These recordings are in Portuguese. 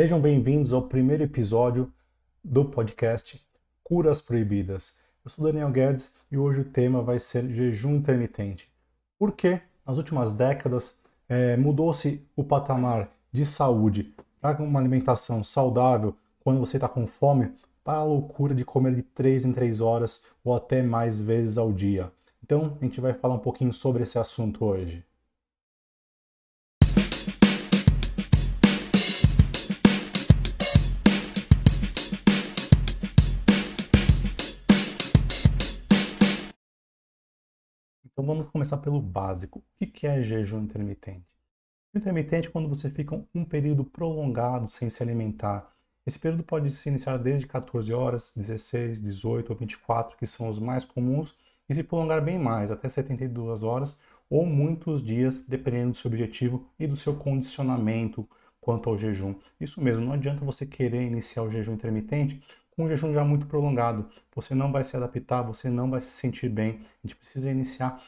Sejam bem-vindos ao primeiro episódio do podcast Curas Proibidas. Eu sou Daniel Guedes e hoje o tema vai ser jejum intermitente. Por que nas últimas décadas é, mudou-se o patamar de saúde para uma alimentação saudável quando você está com fome para a loucura de comer de 3 em 3 horas ou até mais vezes ao dia? Então, a gente vai falar um pouquinho sobre esse assunto hoje. Vamos começar pelo básico. O que é jejum intermitente? Intermitente é quando você fica um período prolongado sem se alimentar. Esse período pode se iniciar desde 14 horas, 16, 18 ou 24, que são os mais comuns, e se prolongar bem mais, até 72 horas ou muitos dias, dependendo do seu objetivo e do seu condicionamento quanto ao jejum. Isso mesmo, não adianta você querer iniciar o jejum intermitente com um jejum já muito prolongado. Você não vai se adaptar, você não vai se sentir bem. A gente precisa iniciar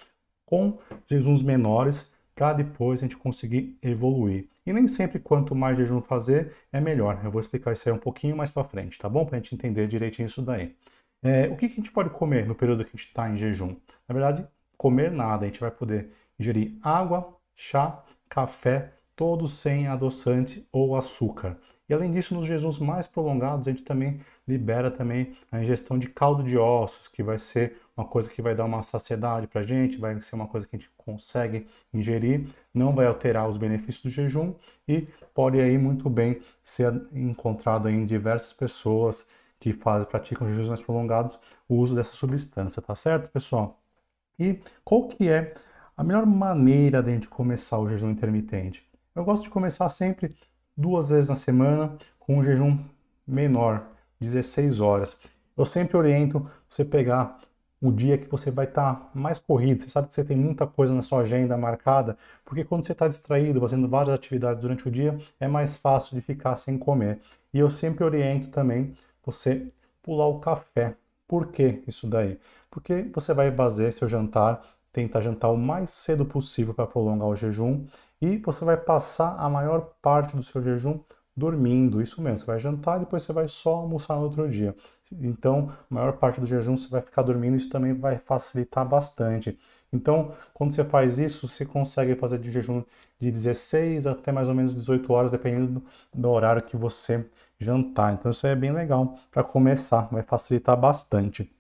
com jejuns menores para depois a gente conseguir evoluir. E nem sempre quanto mais jejum fazer é melhor. Eu vou explicar isso aí um pouquinho mais para frente, tá bom? Para a gente entender direitinho isso daí. É, o que, que a gente pode comer no período que a gente está em jejum? Na verdade, comer nada. A gente vai poder ingerir água, chá, café, todos sem adoçante ou açúcar. E além disso, nos jejuns mais prolongados, a gente também libera também a ingestão de caldo de ossos, que vai ser uma coisa que vai dar uma saciedade para a gente, vai ser uma coisa que a gente consegue ingerir, não vai alterar os benefícios do jejum e pode aí muito bem ser encontrado em diversas pessoas que fazem, praticam jejuns mais prolongados o uso dessa substância, tá certo, pessoal? E qual que é a melhor maneira de a gente começar o jejum intermitente? Eu gosto de começar sempre duas vezes na semana com um jejum menor, 16 horas. Eu sempre oriento você pegar o dia que você vai estar tá mais corrido, você sabe que você tem muita coisa na sua agenda marcada, porque quando você está distraído, fazendo várias atividades durante o dia, é mais fácil de ficar sem comer. E eu sempre oriento também você pular o café. Por que isso daí? Porque você vai fazer seu jantar tenta jantar o mais cedo possível para prolongar o jejum e você vai passar a maior parte do seu jejum dormindo, isso mesmo, você vai jantar e depois você vai só almoçar no outro dia. Então, a maior parte do jejum você vai ficar dormindo, isso também vai facilitar bastante. Então, quando você faz isso, você consegue fazer de jejum de 16 até mais ou menos 18 horas, dependendo do horário que você jantar. Então, isso é bem legal para começar, vai facilitar bastante.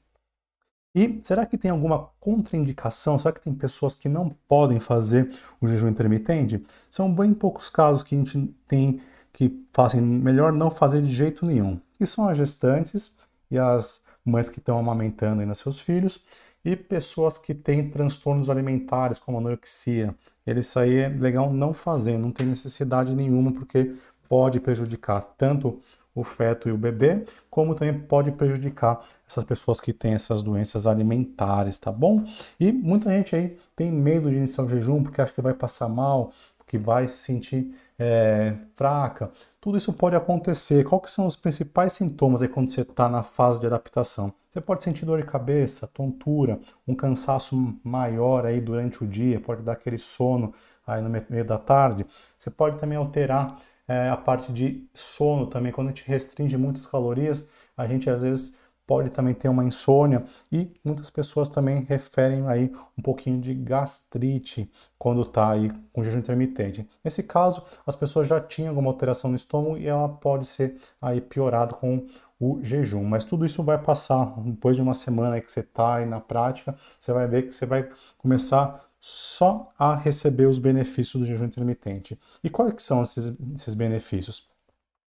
E será que tem alguma contraindicação? Será que tem pessoas que não podem fazer o jejum intermitente? São bem poucos casos que a gente tem que fazem melhor não fazer de jeito nenhum. E são as gestantes e as mães que estão amamentando ainda seus filhos e pessoas que têm transtornos alimentares como anorexia. Isso aí é legal não fazer, não tem necessidade nenhuma porque pode prejudicar tanto o feto e o bebê, como também pode prejudicar essas pessoas que têm essas doenças alimentares, tá bom? E muita gente aí tem medo de iniciar o jejum porque acha que vai passar mal, que vai se sentir é, fraca. Tudo isso pode acontecer. Que são os principais sintomas aí quando você está na fase de adaptação? Você pode sentir dor de cabeça, tontura, um cansaço maior aí durante o dia, pode dar aquele sono aí no meio da tarde. Você pode também alterar é, a parte de sono também. Quando a gente restringe muitas calorias, a gente às vezes pode também ter uma insônia e muitas pessoas também referem aí um pouquinho de gastrite quando está aí com jejum intermitente. Nesse caso, as pessoas já tinham alguma alteração no estômago e ela pode ser aí piorada com o jejum. Mas tudo isso vai passar depois de uma semana que você está aí na prática, você vai ver que você vai começar só a receber os benefícios do jejum intermitente. E quais que são esses, esses benefícios?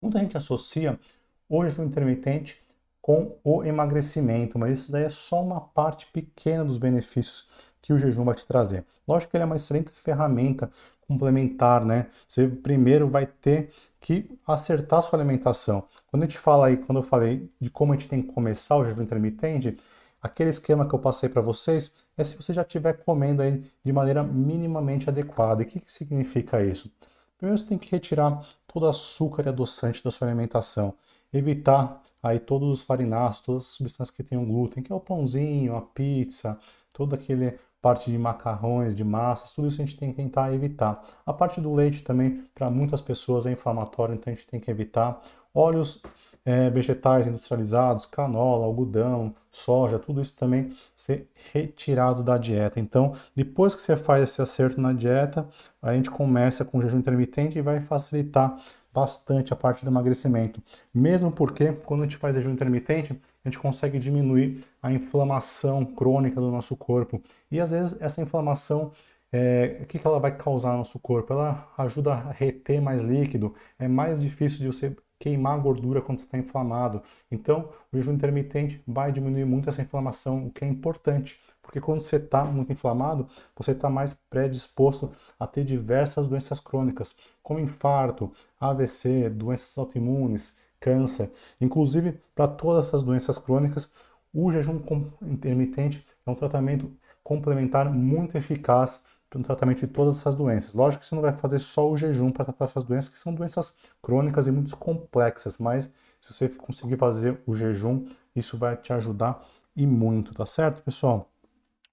Muita gente associa o jejum intermitente com o emagrecimento, mas isso daí é só uma parte pequena dos benefícios que o jejum vai te trazer. Lógico que ele é uma excelente ferramenta complementar, né? Você primeiro vai ter que acertar sua alimentação. Quando a gente fala aí, quando eu falei de como a gente tem que começar o jejum intermitente, Aquele esquema que eu passei para vocês é se você já estiver comendo aí de maneira minimamente adequada. E o que, que significa isso? Primeiro você tem que retirar todo açúcar e adoçante da sua alimentação. Evitar aí todos os farináceos, todas as substâncias que tenham glúten, que é o pãozinho, a pizza, todo aquele parte de macarrões, de massas, tudo isso a gente tem que tentar evitar. A parte do leite também, para muitas pessoas é inflamatório, então a gente tem que evitar. Óleos é, vegetais industrializados, canola, algodão, soja, tudo isso também ser retirado da dieta. Então, depois que você faz esse acerto na dieta, a gente começa com jejum intermitente e vai facilitar bastante a parte do emagrecimento. Mesmo porque, quando a gente faz jejum intermitente, a gente consegue diminuir a inflamação crônica do nosso corpo. E às vezes essa inflamação é, o que, que ela vai causar no nosso corpo? Ela ajuda a reter mais líquido, é mais difícil de você queimar gordura quando está inflamado. Então, o jejum intermitente vai diminuir muito essa inflamação, o que é importante, porque quando você está muito inflamado, você está mais predisposto a ter diversas doenças crônicas, como infarto, AVC, doenças autoimunes, câncer. Inclusive, para todas essas doenças crônicas, o jejum intermitente é um tratamento complementar muito eficaz no tratamento de todas essas doenças. Lógico que você não vai fazer só o jejum para tratar essas doenças, que são doenças crônicas e muito complexas, mas se você conseguir fazer o jejum, isso vai te ajudar e muito, tá certo, pessoal?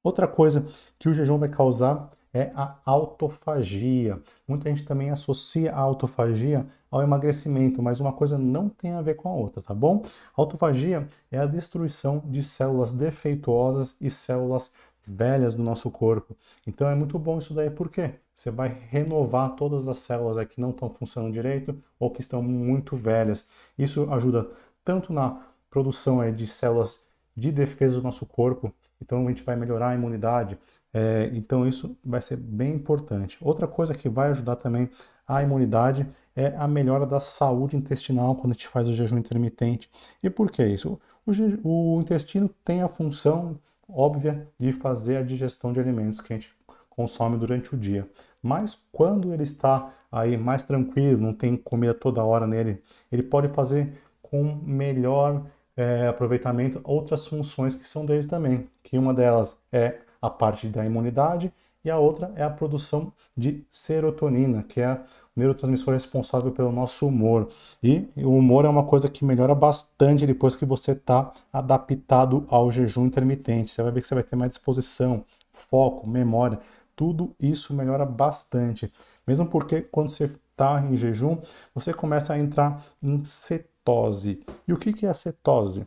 Outra coisa que o jejum vai causar é a autofagia. Muita gente também associa a autofagia ao emagrecimento, mas uma coisa não tem a ver com a outra, tá bom? A autofagia é a destruição de células defeituosas e células velhas do nosso corpo. Então é muito bom isso daí, por quê? Você vai renovar todas as células que não estão funcionando direito ou que estão muito velhas. Isso ajuda tanto na produção de células de defesa do nosso corpo, então a gente vai melhorar a imunidade. É, então isso vai ser bem importante. Outra coisa que vai ajudar também a imunidade é a melhora da saúde intestinal quando a gente faz o jejum intermitente. E por que isso? O, o intestino tem a função óbvia de fazer a digestão de alimentos que a gente consome durante o dia. Mas quando ele está aí mais tranquilo, não tem comida toda hora nele, ele pode fazer com melhor é, aproveitamento outras funções que são deles também, que uma delas é a parte da imunidade e a outra é a produção de serotonina, que é o neurotransmissor responsável pelo nosso humor. E o humor é uma coisa que melhora bastante depois que você está adaptado ao jejum intermitente. Você vai ver que você vai ter mais disposição, foco, memória. Tudo isso melhora bastante. Mesmo porque quando você está em jejum, você começa a entrar em cetose. E o que é a cetose?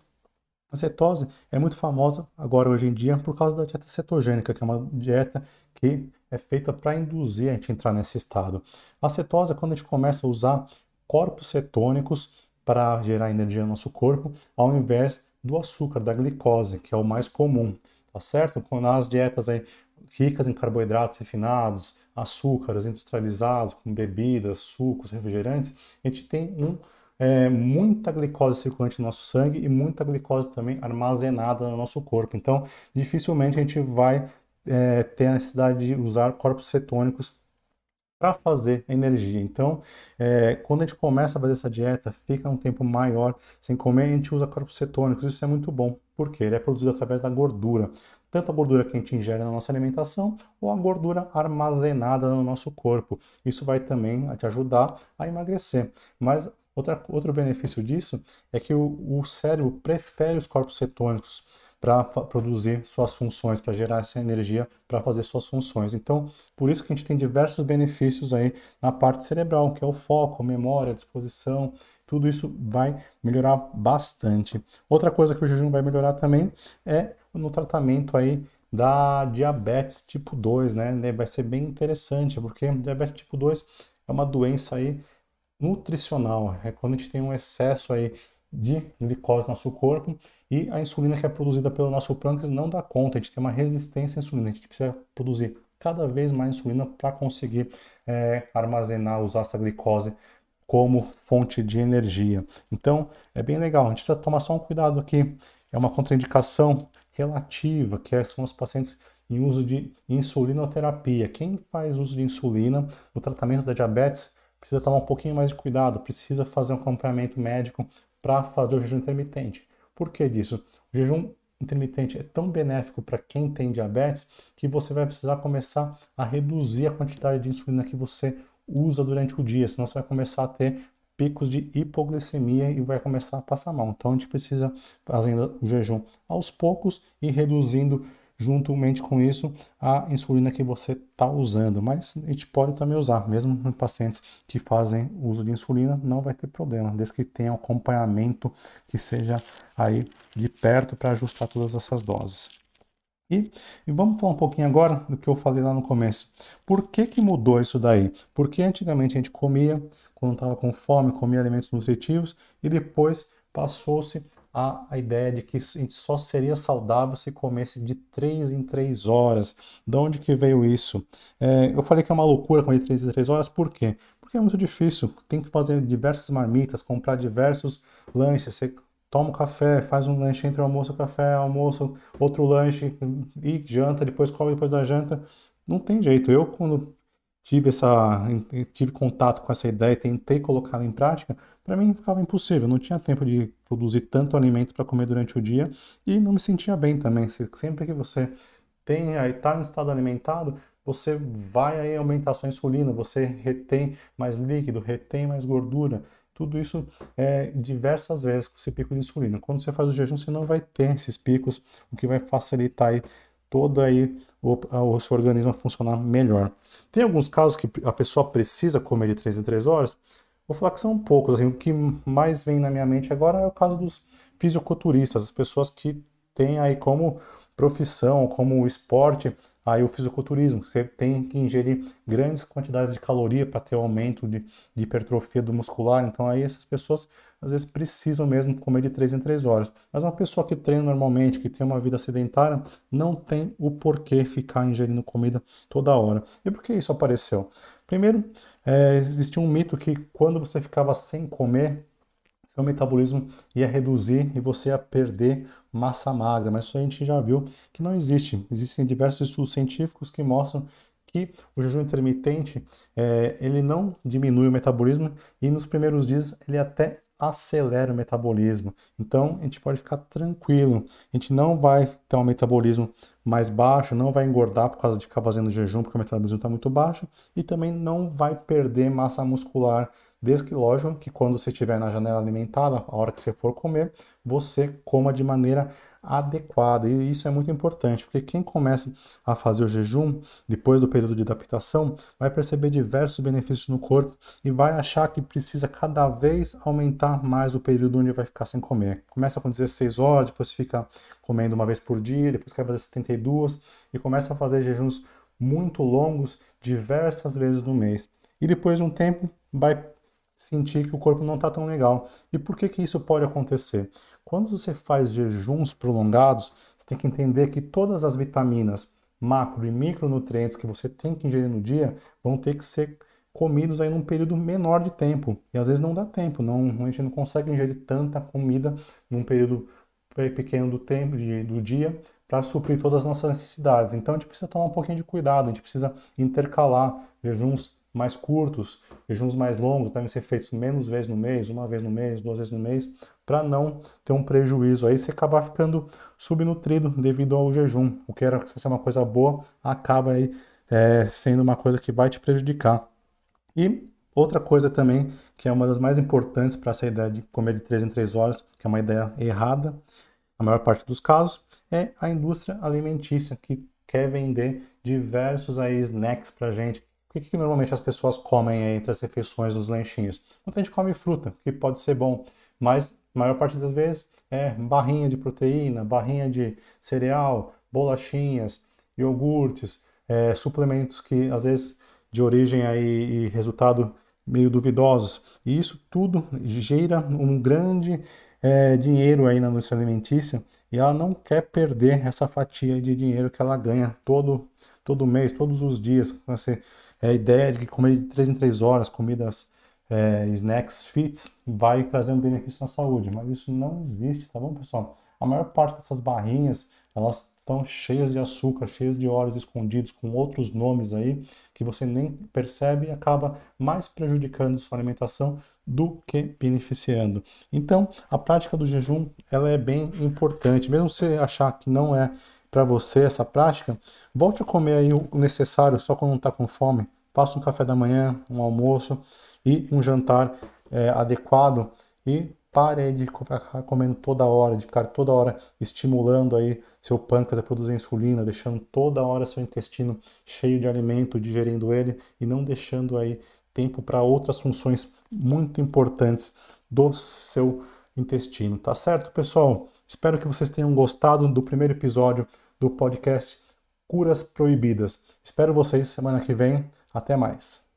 A cetose é muito famosa agora hoje em dia por causa da dieta cetogênica, que é uma dieta que é feita para induzir a gente a entrar nesse estado. A cetose é quando a gente começa a usar corpos cetônicos para gerar energia no nosso corpo, ao invés do açúcar, da glicose, que é o mais comum, tá certo? Quando as dietas aí ricas em carboidratos refinados, açúcares industrializados, com bebidas, sucos, refrigerantes, a gente tem um é, muita glicose circulante no nosso sangue e muita glicose também armazenada no nosso corpo. Então, dificilmente a gente vai é, ter a necessidade de usar corpos cetônicos para fazer energia. Então, é, quando a gente começa a fazer essa dieta, fica um tempo maior sem comer, a gente usa corpos cetônicos. Isso é muito bom, porque ele é produzido através da gordura. Tanto a gordura que a gente ingere na nossa alimentação, ou a gordura armazenada no nosso corpo. Isso vai também te ajudar a emagrecer. Mas Outra, outro benefício disso é que o, o cérebro prefere os corpos cetônicos para produzir suas funções, para gerar essa energia para fazer suas funções. Então, por isso que a gente tem diversos benefícios aí na parte cerebral, que é o foco, memória, disposição, tudo isso vai melhorar bastante. Outra coisa que o jejum vai melhorar também é no tratamento aí da diabetes tipo 2, né? Vai ser bem interessante, porque diabetes tipo 2 é uma doença aí nutricional, é quando a gente tem um excesso aí de glicose no nosso corpo e a insulina que é produzida pelo nosso pâncreas não dá conta, a gente tem uma resistência à insulina, a gente precisa produzir cada vez mais insulina para conseguir é, armazenar, usar essa glicose como fonte de energia. Então é bem legal, a gente precisa tomar só um cuidado aqui, é uma contraindicação relativa, que é, são os pacientes em uso de insulinoterapia. Quem faz uso de insulina no tratamento da diabetes precisa tomar um pouquinho mais de cuidado, precisa fazer um acompanhamento médico para fazer o jejum intermitente. Por que disso? O jejum intermitente é tão benéfico para quem tem diabetes que você vai precisar começar a reduzir a quantidade de insulina que você usa durante o dia, senão você vai começar a ter picos de hipoglicemia e vai começar a passar mal. Então a gente precisa fazendo o jejum aos poucos e reduzindo juntamente com isso a insulina que você está usando. Mas a gente pode também usar, mesmo em pacientes que fazem uso de insulina, não vai ter problema, desde que tenha acompanhamento que seja aí de perto para ajustar todas essas doses. E, e, vamos falar um pouquinho agora do que eu falei lá no começo. Por que, que mudou isso daí? Porque antigamente a gente comia, quando estava com fome, comia alimentos nutritivos e depois passou-se a, a ideia de que a gente só seria saudável se comesse de 3 em 3 horas. De onde que veio isso? É, eu falei que é uma loucura comer de 3 em 3 horas, por quê? Porque é muito difícil. Tem que fazer diversas marmitas, comprar diversos lanches. Você toma um café, faz um lanche entre almoço e café, almoço, outro lanche e janta, depois come depois da janta. Não tem jeito. Eu, quando tive, essa, tive contato com essa ideia tentei colocá-la em prática, para mim ficava impossível. Não tinha tempo de produzir tanto alimento para comer durante o dia e não me sentia bem também. Sempre que você tem está em estado alimentado, você vai aí aumentar a sua insulina, você retém mais líquido, retém mais gordura. Tudo isso é diversas vezes com esse pico de insulina. Quando você faz o jejum, você não vai ter esses picos, o que vai facilitar aí todo aí o, o seu organismo a funcionar melhor. Tem alguns casos que a pessoa precisa comer de 3 em 3 horas. Vou falar que são poucos. Assim, o que mais vem na minha mente agora é o caso dos fisiculturistas, as pessoas que têm aí como profissão, como esporte, aí o fisiculturismo. Você tem que ingerir grandes quantidades de caloria para ter o aumento de, de, hipertrofia do muscular. Então aí essas pessoas às vezes precisam mesmo comer de 3 em 3 horas. Mas uma pessoa que treina normalmente, que tem uma vida sedentária, não tem o porquê ficar ingerindo comida toda hora. E por que isso apareceu? Primeiro, é, existia um mito que quando você ficava sem comer, seu metabolismo ia reduzir e você ia perder massa magra, mas isso a gente já viu que não existe. Existem diversos estudos científicos que mostram que o jejum intermitente é, ele não diminui o metabolismo e nos primeiros dias ele até acelera o metabolismo. Então a gente pode ficar tranquilo. A gente não vai ter um metabolismo mais baixo, não vai engordar por causa de ficar fazendo jejum, porque o metabolismo está muito baixo, e também não vai perder massa muscular Desde que, lógico, que quando você estiver na janela alimentada, a hora que você for comer, você coma de maneira adequada. E isso é muito importante, porque quem começa a fazer o jejum depois do período de adaptação vai perceber diversos benefícios no corpo e vai achar que precisa cada vez aumentar mais o período onde vai ficar sem comer. Começa com 16 horas, depois fica comendo uma vez por dia, depois quer fazer 72 e começa a fazer jejuns muito longos diversas vezes no mês. E depois de um tempo vai sentir que o corpo não está tão legal. E por que, que isso pode acontecer? Quando você faz jejuns prolongados, você tem que entender que todas as vitaminas, macro e micronutrientes que você tem que ingerir no dia vão ter que ser comidos aí num período menor de tempo. E às vezes não dá tempo, não, a gente não consegue ingerir tanta comida num período pequeno do tempo de, do dia para suprir todas as nossas necessidades. Então a gente precisa tomar um pouquinho de cuidado, a gente precisa intercalar jejuns mais curtos, jejuns mais longos devem ser feitos menos vezes no mês, uma vez no mês, duas vezes no mês, para não ter um prejuízo. Aí você acabar ficando subnutrido devido ao jejum. O que era para ser uma coisa boa, acaba aí é, sendo uma coisa que vai te prejudicar. E outra coisa também, que é uma das mais importantes para essa ideia de comer de 3 em 3 horas, que é uma ideia errada, na maior parte dos casos, é a indústria alimentícia, que quer vender diversos aí snacks para gente, o que, que normalmente as pessoas comem entre as refeições dos lanchinhos? Muita gente come fruta, que pode ser bom, mas a maior parte das vezes é barrinha de proteína, barrinha de cereal, bolachinhas, iogurtes, é, suplementos que às vezes de origem aí e resultado meio duvidosos. E isso tudo gera um grande é, dinheiro aí na indústria alimentícia e ela não quer perder essa fatia de dinheiro que ela ganha todo, todo mês, todos os dias. Você é a ideia de que comer de 3 em 3 horas, comidas, é, snacks fits, vai trazer um benefício na saúde, mas isso não existe, tá bom, pessoal? A maior parte dessas barrinhas, elas estão cheias de açúcar, cheias de óleos escondidos, com outros nomes aí, que você nem percebe e acaba mais prejudicando sua alimentação do que beneficiando. Então, a prática do jejum, ela é bem importante, mesmo você achar que não é para você essa prática, volte a comer aí o necessário só quando não está com fome. Faça um café da manhã, um almoço e um jantar é, adequado e pare de ficar comendo toda hora, de ficar toda hora estimulando aí seu pâncreas a produzir insulina, deixando toda hora seu intestino cheio de alimento, digerindo ele e não deixando aí tempo para outras funções muito importantes do seu intestino. Tá certo, pessoal? Espero que vocês tenham gostado do primeiro episódio do podcast Curas Proibidas. Espero vocês semana que vem. Até mais.